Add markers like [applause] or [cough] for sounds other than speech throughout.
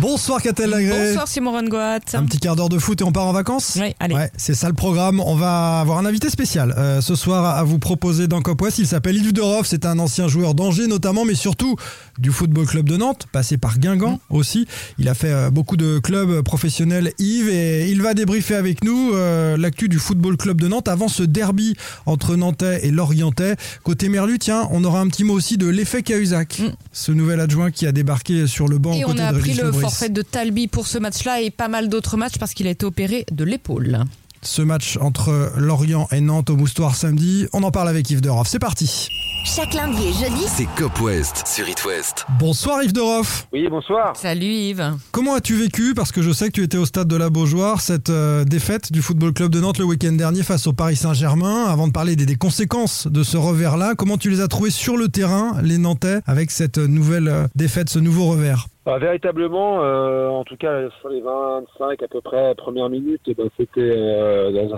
Bonsoir Catel Lagré. Bonsoir Simon Rongoat. Un petit quart d'heure de foot et on part en vacances Oui, allez. Ouais, c'est ça le programme. On va avoir un invité spécial euh, ce soir à vous proposer dans Cop West. Il s'appelle Yves Deroff. C'est un ancien joueur d'Angers notamment, mais surtout du Football Club de Nantes, passé par Guingamp aussi. Il a fait euh, beaucoup de clubs professionnels, Yves, et il va débriefer avec nous euh, l'actu du Football Club de Nantes avant ce derby entre Nantais et Lorientais. Côté Merlu, tiens, on aura un petit mot aussi de l'effet Cahuzac, ce nouvel adjoint qui a débarqué sur le banc Mm. Et aux on a de forfait de Talbi pour ce match-là et pas mal d'autres matchs parce qu'il a été opéré de l'épaule. ce match entre Lorient et Nantes au Moustoir samedi. On en parle avec Yves Deroff. C'est parti. Chaque lundi et jeudi, C'est Cop West sur It West. Bonsoir Yves Deroff. Oui, bonsoir. Salut Yves. Comment as-tu vécu, parce que je sais que tu étais au stade de la Beaujoire, cette euh, défaite du Football Club de Nantes le week-end dernier face au Paris Saint-Germain Avant de parler des, des conséquences de ce revers-là, comment tu les as trouvés sur le terrain, les Nantais, avec cette nouvelle euh, défaite, ce nouveau revers? Bah, véritablement, euh, en tout cas sur les 25 à peu près premières minutes, ben, c'était euh,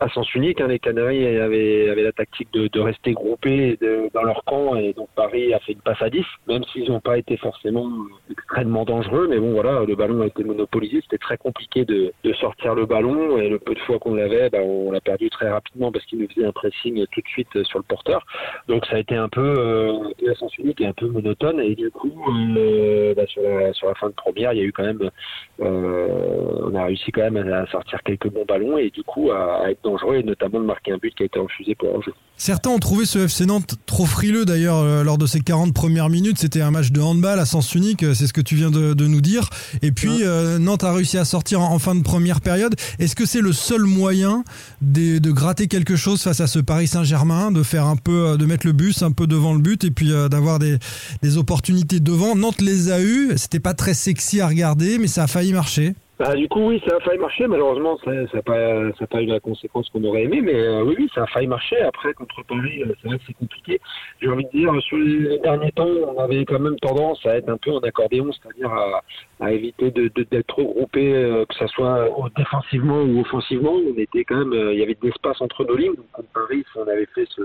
à sens unique. hein. les Canaries avaient, avaient la tactique de, de rester groupés dans leur camp et donc Paris a fait une passe à 10, même s'ils n'ont pas été forcément extrêmement dangereux. Mais bon voilà, le ballon a été monopolisé, c'était très compliqué de, de sortir le ballon et le peu de fois qu'on l'avait, bah, on l'a perdu très rapidement parce qu'il nous faisait un pressing tout de suite sur le porteur. Donc ça a été un peu euh, à sens unique et un peu monotone et du coup euh, bah, sur, la, sur la fin de première il y a eu quand même euh, on a réussi quand même à, sortir quelques bons ballons et du coup à, à être dangereux et notamment de marquer un but qui a été refusé pour un jeu. Certains ont trouvé ce FC Nantes trop frileux d'ailleurs euh, lors de ces 40 premières minutes. C'était un match de handball à sens unique, euh, c'est ce que tu viens de, de nous dire. Et puis euh, Nantes a réussi à sortir en, en fin de première période. Est-ce que c'est le seul moyen de, de gratter quelque chose face à ce Paris Saint-Germain, de faire un peu, euh, de mettre le bus un peu devant le but et puis euh, d'avoir des, des opportunités devant? Nantes les a eues. C'était pas très sexy à regarder, mais ça a failli marcher. Bah, du coup, oui, ça a failli marcher. Malheureusement, ça n'a pas, eu la conséquence qu'on aurait aimé. Mais euh, oui, oui, ça a failli marcher. Après, contre Paris, euh, c'est vrai c'est compliqué. J'ai envie de dire, sur les derniers temps, on avait quand même tendance à être un peu en accordéon, c'est-à-dire à, éviter d'être trop groupé, euh, que ça soit défensivement ou offensivement. On était quand même, il y avait de l'espace entre nos lignes. Donc, contre Paris, on avait fait ce,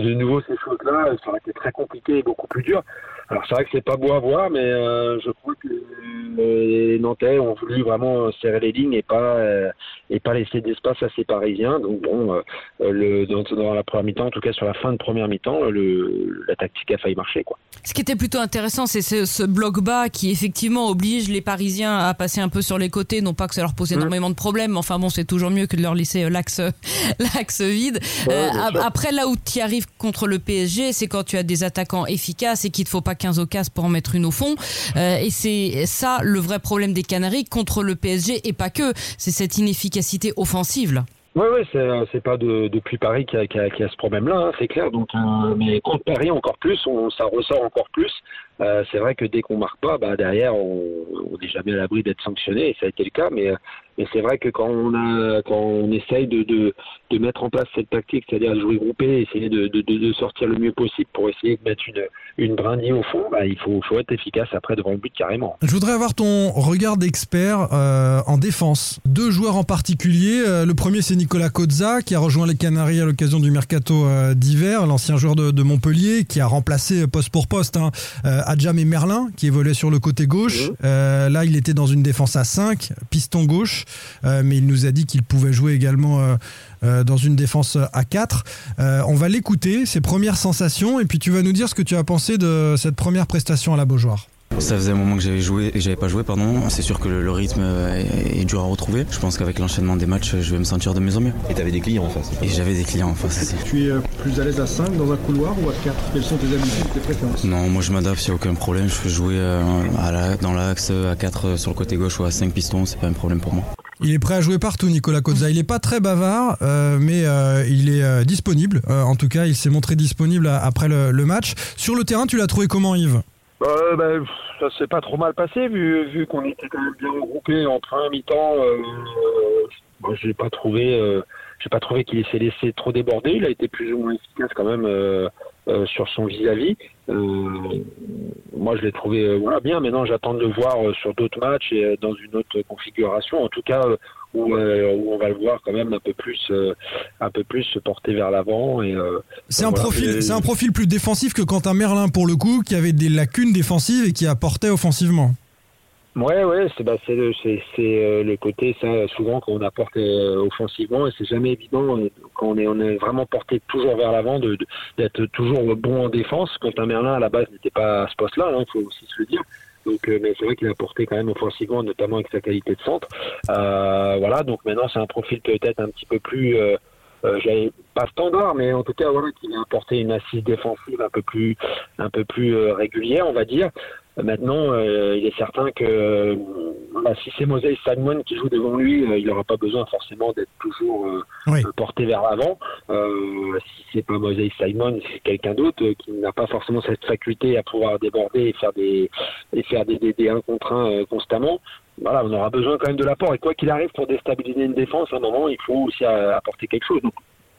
de nouveau ces choses-là, ça aurait été très compliqué et beaucoup plus dur. Alors c'est vrai que c'est pas beau à voir, mais euh, je crois que euh, les Nantais ont voulu vraiment serrer les lignes et pas euh, et pas laisser d'espace à ces Parisiens. Donc bon, euh, le, dans, dans la première mi-temps, en tout cas sur la fin de première mi-temps, la tactique a failli marcher quoi. Ce qui était plutôt intéressant, c'est ce, ce bloc bas qui effectivement oblige les Parisiens à passer un peu sur les côtés. Non pas que ça leur pose énormément de problèmes, mais enfin bon, c'est toujours mieux que de leur laisser l'axe [laughs] l'axe vide. Ouais, après, là où tu contre le PSG, c'est quand tu as des attaquants efficaces et qu'il te faut pas 15 occasions pour en mettre une au fond. Euh, et c'est ça le vrai problème des Canaries contre le PSG et pas que. C'est cette inefficacité offensive là. Oui, oui, c'est pas de, depuis Paris qu'il y, a- ce problème-là, hein, c'est clair. Donc, euh, mais contre Paris encore plus, ça ressort encore plus. Euh, c'est vrai que dès qu'on marque pas, bah derrière, on n'est jamais à l'abri d'être sanctionné, et ça a été le cas. Mais, euh, mais c'est vrai que quand on a, quand on essaye de, de, de mettre en place cette tactique, c'est-à-dire jouer groupé, essayer de, de, de, sortir le mieux possible pour essayer de mettre une, une brindille au fond, bah, il faut, faut être efficace après devant le but carrément. Je voudrais avoir ton regard d'expert euh, en défense. Deux joueurs en particulier. Euh, le premier, c'est Nicolas Cozza, qui a rejoint les Canaries à l'occasion du mercato euh, d'hiver, l'ancien joueur de, de Montpellier, qui a remplacé poste pour poste hein, euh, Adjam et Merlin, qui évoluaient sur le côté gauche. Euh, là, il était dans une défense à 5, piston gauche, euh, mais il nous a dit qu'il pouvait jouer également euh, euh, dans une défense à 4. Euh, on va l'écouter, ses premières sensations, et puis tu vas nous dire ce que tu as pensé de cette première prestation à la Beaujoire. Ça faisait un moment que j'avais joué et j'avais pas joué, pardon. C'est sûr que le, le rythme est, est dur à retrouver. Je pense qu'avec l'enchaînement des matchs, je vais me sentir de mieux en mieux. Et t'avais des clients en face. Et j'avais des clients en face aussi. Tu es plus à l'aise à 5 dans un couloir ou à 4 Quelles sont tes habitudes, tes préférences? Non, moi je m'adapte, il n'y a aucun problème. Je peux jouer à la- dans l'axe, à 4 sur le côté gauche ou à 5 pistons, c'est pas un problème pour moi. Il est prêt à jouer partout, Nicolas Cozza. Il n'est pas très bavard, euh, mais euh, il est euh, disponible. En tout cas, il s'est montré disponible après le, match. Sur le terrain, tu l'as trouvé comment, Yves? Ben, ça s'est pas trop mal passé vu, vu qu'on était quand même bien regroupés en première mi-temps. Moi, j'ai pas trouvé, j'ai pas trouvé qu'il s'est laissé trop déborder. Il a été plus ou moins efficace quand même euh, sur son vis-à-vis. Euh, moi, je l'ai trouvé euh, voilà, bien. Maintenant, j'attends de le voir euh, sur d'autres matchs et dans une autre configuration. En tout cas, où, euh, où on va le voir quand même un peu plus, euh, un peu plus se porter vers l'avant. Et euh, C'est un, voilà, profil, c'est un profil plus défensif que Quentin Merlin pour le coup, qui avait des lacunes défensives et qui apportait offensivement. Ouais, ouais, c'est bah, le, euh, le côté ça souvent qu'on apporte euh, offensivement et c'est jamais évident euh, quand on est on est vraiment porté toujours vers l'avant de, d'être toujours bon en défense. Quentin Merlin à la base n'était pas à ce poste-là, il faut aussi se le dire. Donc, euh, mais c'est vrai qu'il a apporté quand même offensivement, notamment avec sa qualité de centre. Euh, voilà, donc maintenant c'est un profil peut-être un petit peu plus, euh, euh, pas standard, mais en tout cas voilà, qui va apporter une assise défensive un peu plus, un peu plus euh, régulière, on va dire. Maintenant, euh, il est certain que euh, voilà, si c'est Moses Simon qui joue devant lui, euh, il n'aura pas besoin forcément d'être toujours euh, Oui. euh, porté vers l'avant. Euh, si c'est pas Moses Simon, c'est quelqu'un d'autre euh, qui n'a pas forcément cette faculté à pouvoir déborder et faire des et faire des, des, des 1 contre 1 euh, constamment. Voilà, on aura besoin quand même de l'apport. Et quoi qu'il arrive, pour déstabiliser une défense, à un moment, il faut aussi apporter quelque chose. Donc,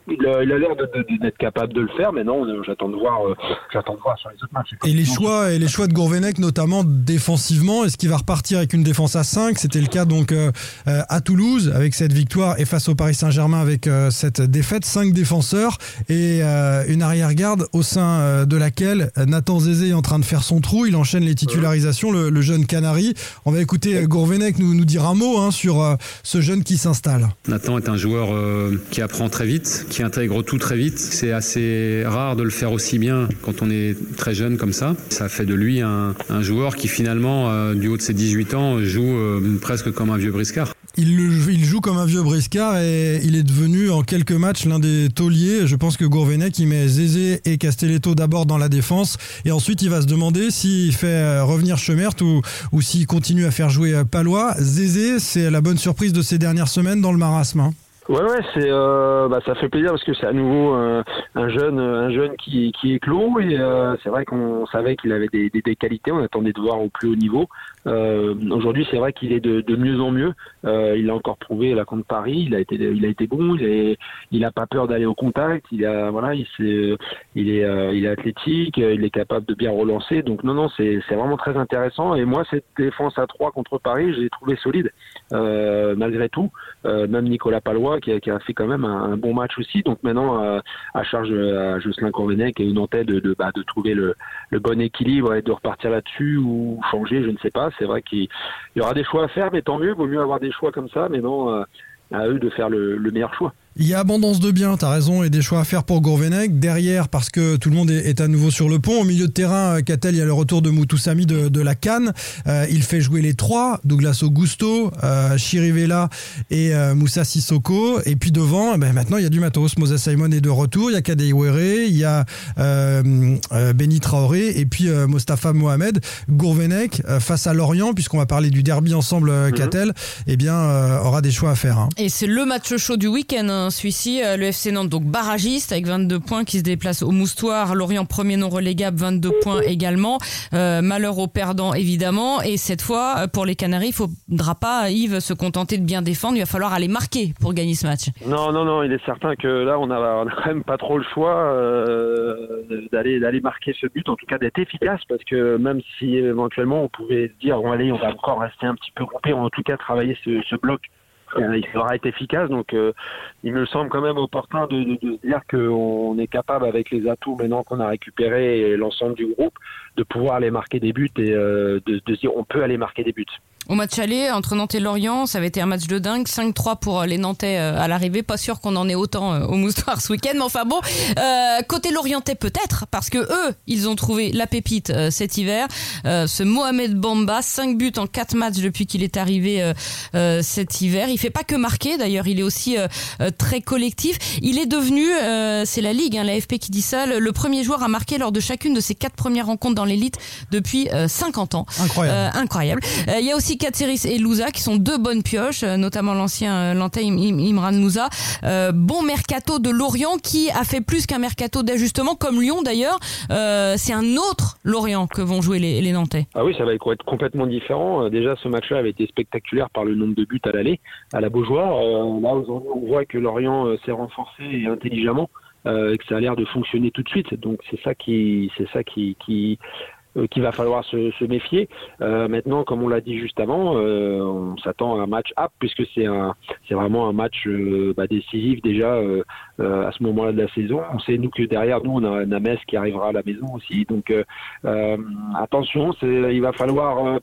il a il a l'air de- de- d'être capable de le faire, mais non, euh, j'attends de voir, euh, j'attends de voir sur les autres matchs. Et les choix, et les choix de Gourvenec, notamment défensivement, est-ce qu'il va repartir avec une défense à 5 C'était le cas donc euh, euh, à Toulouse avec cette victoire et face au Paris Saint-Germain avec euh, cette défaite. 5 défenseurs et euh, une arrière-garde au sein euh, de laquelle euh, Nathan Zézé est en train de faire son trou. Il enchaîne les titularisations, le, le jeune Canari. On va écouter euh, Gourvenec nous, nous dire un mot hein, sur euh, ce jeune qui s'installe. Nathan est un joueur euh, qui apprend très vite, qui intègre tout très vite. C'est assez rare de le faire aussi bien quand on est très jeune comme ça. Ça fait de lui un, joueur qui finalement, euh, du haut de ses 18 ans, joue euh, presque comme un vieux briscard. Il, joue comme un vieux briscard et il est devenu en quelques matchs l'un des tauliers. Je pense que Gourvenec, il met Zézé et Castelletto d'abord dans la défense et ensuite il va se demander s'il fait euh, revenir Chemert ou, ou s'il continue à faire jouer Palois. Zézé, c'est la bonne surprise de ces dernières semaines dans le marasme. hein. Ouais, ouais, c'est, euh, bah, ça fait plaisir parce que c'est à nouveau euh, un jeune, un jeune qui, qui éclot et euh, c'est vrai qu'on savait qu'il avait des, des, qualités. On attendait de voir au plus haut niveau. Euh, aujourd'hui, c'est vrai qu'il est de, de mieux en mieux. Euh, il l'a encore prouvé là contre Paris. Il a été, il a été bon. Il est, il a pas peur d'aller au contact. Il a, voilà, il s'est, il est, euh, il est athlétique. euh, Il est capable de bien relancer. Donc non, non, c'est, c'est vraiment très intéressant. Et moi, cette défense à 3 contre Paris, j'ai trouvé solide euh, malgré tout. Euh, même Nicolas Palois qui a, fait quand même un, bon match aussi. Donc maintenant, euh, à charge à Jocelyn Corvenec et Nantais de, de, bah, de trouver le, bon équilibre et de repartir là-dessus ou changer, je ne sais pas. C'est vrai qu'il y aura des choix à faire, mais tant mieux. Vaut mieux avoir des choix comme ça. Mais non, euh, à eux de faire le meilleur choix. Il y a abondance de biens, t'as raison, et des choix à faire pour Gourvenec. Derrière, parce que tout le monde est, est à nouveau sur le pont. Au milieu de terrain, euh, Catel, il y a le retour de Moutoussami de, de la Cannes. Euh, il fait jouer les trois, Douglas Augusto, euh, Chirivella et euh, Moussa Sissoko. Et puis devant, eh ben, maintenant, il y a du matos. Moses Simon est de retour, il y a Kadei Ouere, il y a euh, Benny Traoré et puis euh, Mostafa Mohamed. Gourvenec, euh, face à Lorient, puisqu'on va parler du derby ensemble, euh, Catel, eh bien, euh, aura des choix à faire. hein. Et c'est le match chaud du week-end, celui-ci, euh, le FC Nantes, donc barragiste avec 22 points qui se déplace au Moustoir. Lorient premier non relégable, 22 points également. Euh, malheur aux perdants évidemment. Et cette fois, euh, pour les Canaries, il faudra pas, Yves, se contenter de bien défendre. Il va falloir aller marquer pour gagner ce match. Non, non, non, il est certain que là, on a, on a quand même pas trop le choix d'aller marquer ce but, en tout cas d'être efficace, parce que même si éventuellement on pouvait se dire, bon allez, on va encore rester un petit peu groupé, ou en tout cas travailler ce, bloc, il faudra être efficace. Donc, euh, il me semble quand même opportun de, dire qu'on est capable, avec les atouts maintenant qu'on a récupérés et l'ensemble du groupe, de pouvoir aller marquer des buts et euh, de, dire, on peut aller marquer des buts. Au match aller entre Nantes et Lorient, ça avait été un match de dingue, 5-3 pour les Nantais euh, à l'arrivée. Pas sûr qu'on en ait autant euh, au Moustoir ce week-end, mais enfin bon, euh, côté Lorientais peut-être, parce que eux, ils ont trouvé la pépite euh, cet hiver. Euh, ce Mohamed Bamba, 5 buts en 4 matchs depuis qu'il est arrivé euh, euh, cet hiver. Il fait pas que marquer, d'ailleurs, il est aussi euh, euh, très collectif. Il est devenu, euh, c'est la Ligue, hein, l'AFP qui dit ça, le, le premier joueur à marquer lors de chacune de ses quatre premières rencontres dans l'élite depuis euh, 50 ans. Incroyable. Euh, incroyable. Euh, Il y a aussi Katseris et Louza qui sont deux bonnes pioches, euh, notamment l'ancien euh, Lantais Im- Im- Imran Louza. Euh, bon mercato de Lorient qui a fait plus qu'un mercato d'ajustement, comme Lyon d'ailleurs. C'est un autre Lorient que vont jouer les, les Nantais. Ah oui, ça va être complètement différent. Déjà, ce match-là avait été spectaculaire par le nombre de buts à l'aller, à la Beaujoire. Là, on voit que Lorient s'est renforcé et intelligemment. et que ça a l'air de fonctionner tout de suite. Donc c'est ça qui, c'est ça qui, qu'il va falloir se, se méfier. Euh, maintenant, comme on l'a dit juste avant, euh, on s'attend à un match up puisque c'est un, c'est vraiment un match euh, bah, décisif déjà euh, euh, à ce moment-là de la saison. On sait nous que derrière nous on a Names qui arrivera à la maison aussi. Donc euh, euh, attention, c'est, il va falloir euh, euh,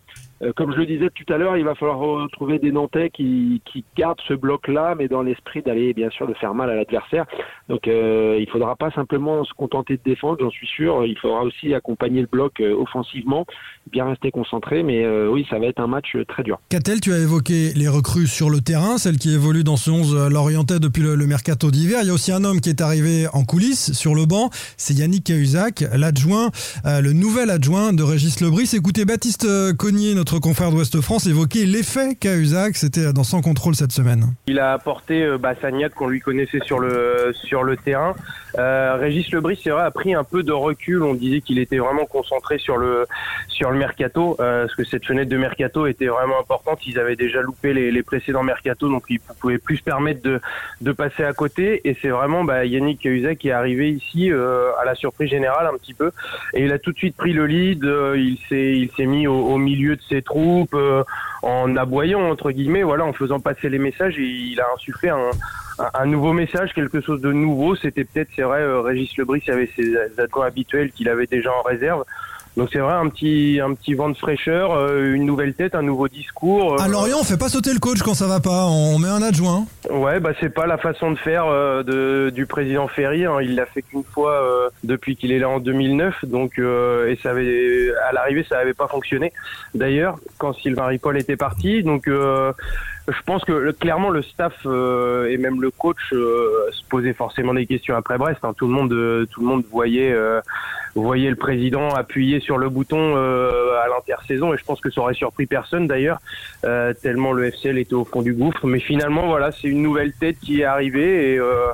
comme je le disais tout à l'heure, il va falloir retrouver des Nantais qui, qui gardent ce bloc-là, mais dans l'esprit d'aller bien sûr de faire mal à l'adversaire. Donc euh, il faudra pas simplement se contenter de défendre, j'en suis sûr. Il faudra aussi accompagner le bloc euh, offensivement, bien rester concentré. Mais euh, oui, ça va être un match euh, très dur. Catel, tu as évoqué les recrues sur le terrain, celles qui évoluent dans ce 11 l'Orientais depuis le, le mercato d'hiver. Il y a aussi un homme qui est arrivé en coulisses sur le banc, c'est Yannick Cahuzac, l'adjoint, euh, le nouvel adjoint de Régis Lebris. Écoutez, Baptiste euh, Cognier, notre confrère d'Ouest France, évoquer l'effet Cahuzac, c'était dans Sans Contrôle cette semaine. Il a apporté euh, bah, qu'on lui connaissait sur le sur le terrain. Euh, Régis Lebris, c'est vrai, a pris un peu de recul. On disait qu'il était vraiment concentré sur le sur le mercato, euh, parce que cette fenêtre de mercato était vraiment importante. Ils avaient déjà loupé les, précédents mercato, donc ils pouvaient plus se permettre de de passer à côté. Et c'est vraiment bah, Yannick Cahuzac qui est arrivé ici euh, à la surprise générale un petit peu, et il a tout de suite pris le lead. Euh, il s'est il s'est mis au, au milieu de ses troupes. euh, en aboyant entre guillemets, voilà, en faisant passer les messages, et il a insufflé un, un, nouveau message, quelque chose de nouveau. C'était peut-être, c'est vrai, euh, Régis Lebris avait ses adjoints habituels qu'il avait déjà en réserve. Donc c'est vrai, un petit, un petit vent de fraîcheur, euh, une nouvelle tête, un nouveau discours. euh, À Lorient, on fait pas sauter le coach quand ça va pas, on met un adjoint. Ouais, bah c'est pas la façon de faire euh, de, du président Ferry. hein. Il l'a fait qu'une fois euh, depuis qu'il est là en 2009, donc euh, et ça avait à l'arrivée ça avait pas fonctionné. D'ailleurs, quand Sylvain Ripoll était parti, donc euh, je pense que clairement le staff euh, et même le coach euh, se posaient forcément des questions après Brest. hein. Tout le monde, euh, tout le monde voyait euh, voyait le président appuyer sur le bouton euh, à l'intersaison et je pense que ça aurait surpris personne d'ailleurs euh, tellement le FCL était au fond du gouffre. Mais finalement voilà c'est une nouvelle tête qui est arrivée et euh,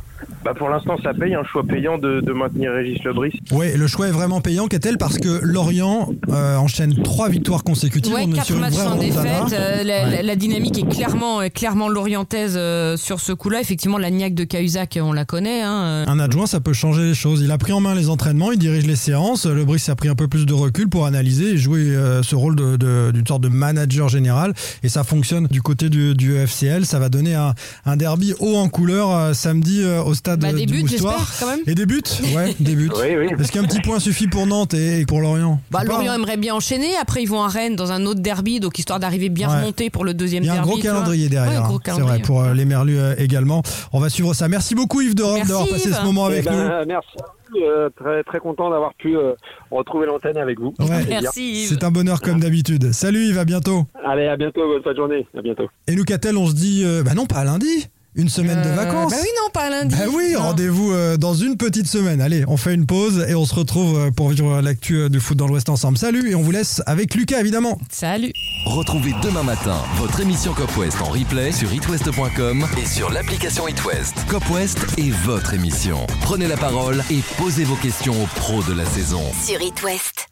bah, pour l'instant ça paye un choix payant de, de maintenir Régis Lebris. Ouais, le choix est vraiment payant, Catel, parce que Lorient euh, enchaîne trois victoires consécutives. Ouais, quatre matchs sans défaite. euh, la, Ouais. la- la dynamique est clairement, clairement lorientaise euh, sur ce coup-là. Effectivement, la niaque de Cahuzac, on la connaît. Hein. Un adjoint, ça peut changer les choses. Il a pris en main les entraînements, il dirige les Le Brice a pris un peu plus de recul pour analyser et jouer euh, ce rôle de- de- d'une sorte de manager général. Et ça fonctionne du côté du, du FCL. Ça va donner un, un derby haut en couleur euh, samedi euh, au stade Bah, du des buts, Moustoir. j'espère, quand même. Et des buts? Ouais, des buts. Oui, oui. Est-ce qu'un petit point suffit pour Nantes et pour Lorient? Bah, Lorient hein. aimerait bien enchaîner. Après, ils vont à Rennes dans un autre derby, donc histoire d'arriver bien Ouais. remonté pour le deuxième Il y a un derby. gros calendrier derrière, Ouais, gros hein. c'est vrai, pour euh, les Merlus euh, également. On va suivre ça. Merci beaucoup Yves de Rome Merci, d'avoir passé Yves. ce moment avec Eh ben, nous. Merci. Euh, très très content d'avoir pu euh, retrouver l'antenne avec vous. Ouais. Merci Yves. C'est un bonheur comme d'habitude. Salut Yves, à bientôt. Allez, à bientôt, bonne fin de journée. À bientôt. Et nous, Catel, on se dit, euh, bah non, pas lundi, une semaine de Euh, vacances. Bah oui, non, pas lundi. Bah oui, rendez-vous euh, dans une petite semaine. Allez, on fait une pause et on se retrouve euh, pour vivre l'actu du foot dans l'Ouest ensemble. Salut et on vous laisse avec Lucas évidemment. Salut. Retrouvez demain matin votre émission Cop West en replay sur itwest.com et sur l'application itwest. Cop West est votre émission. Prenez la parole et posez vos questions aux pros de la saison. Sur It West.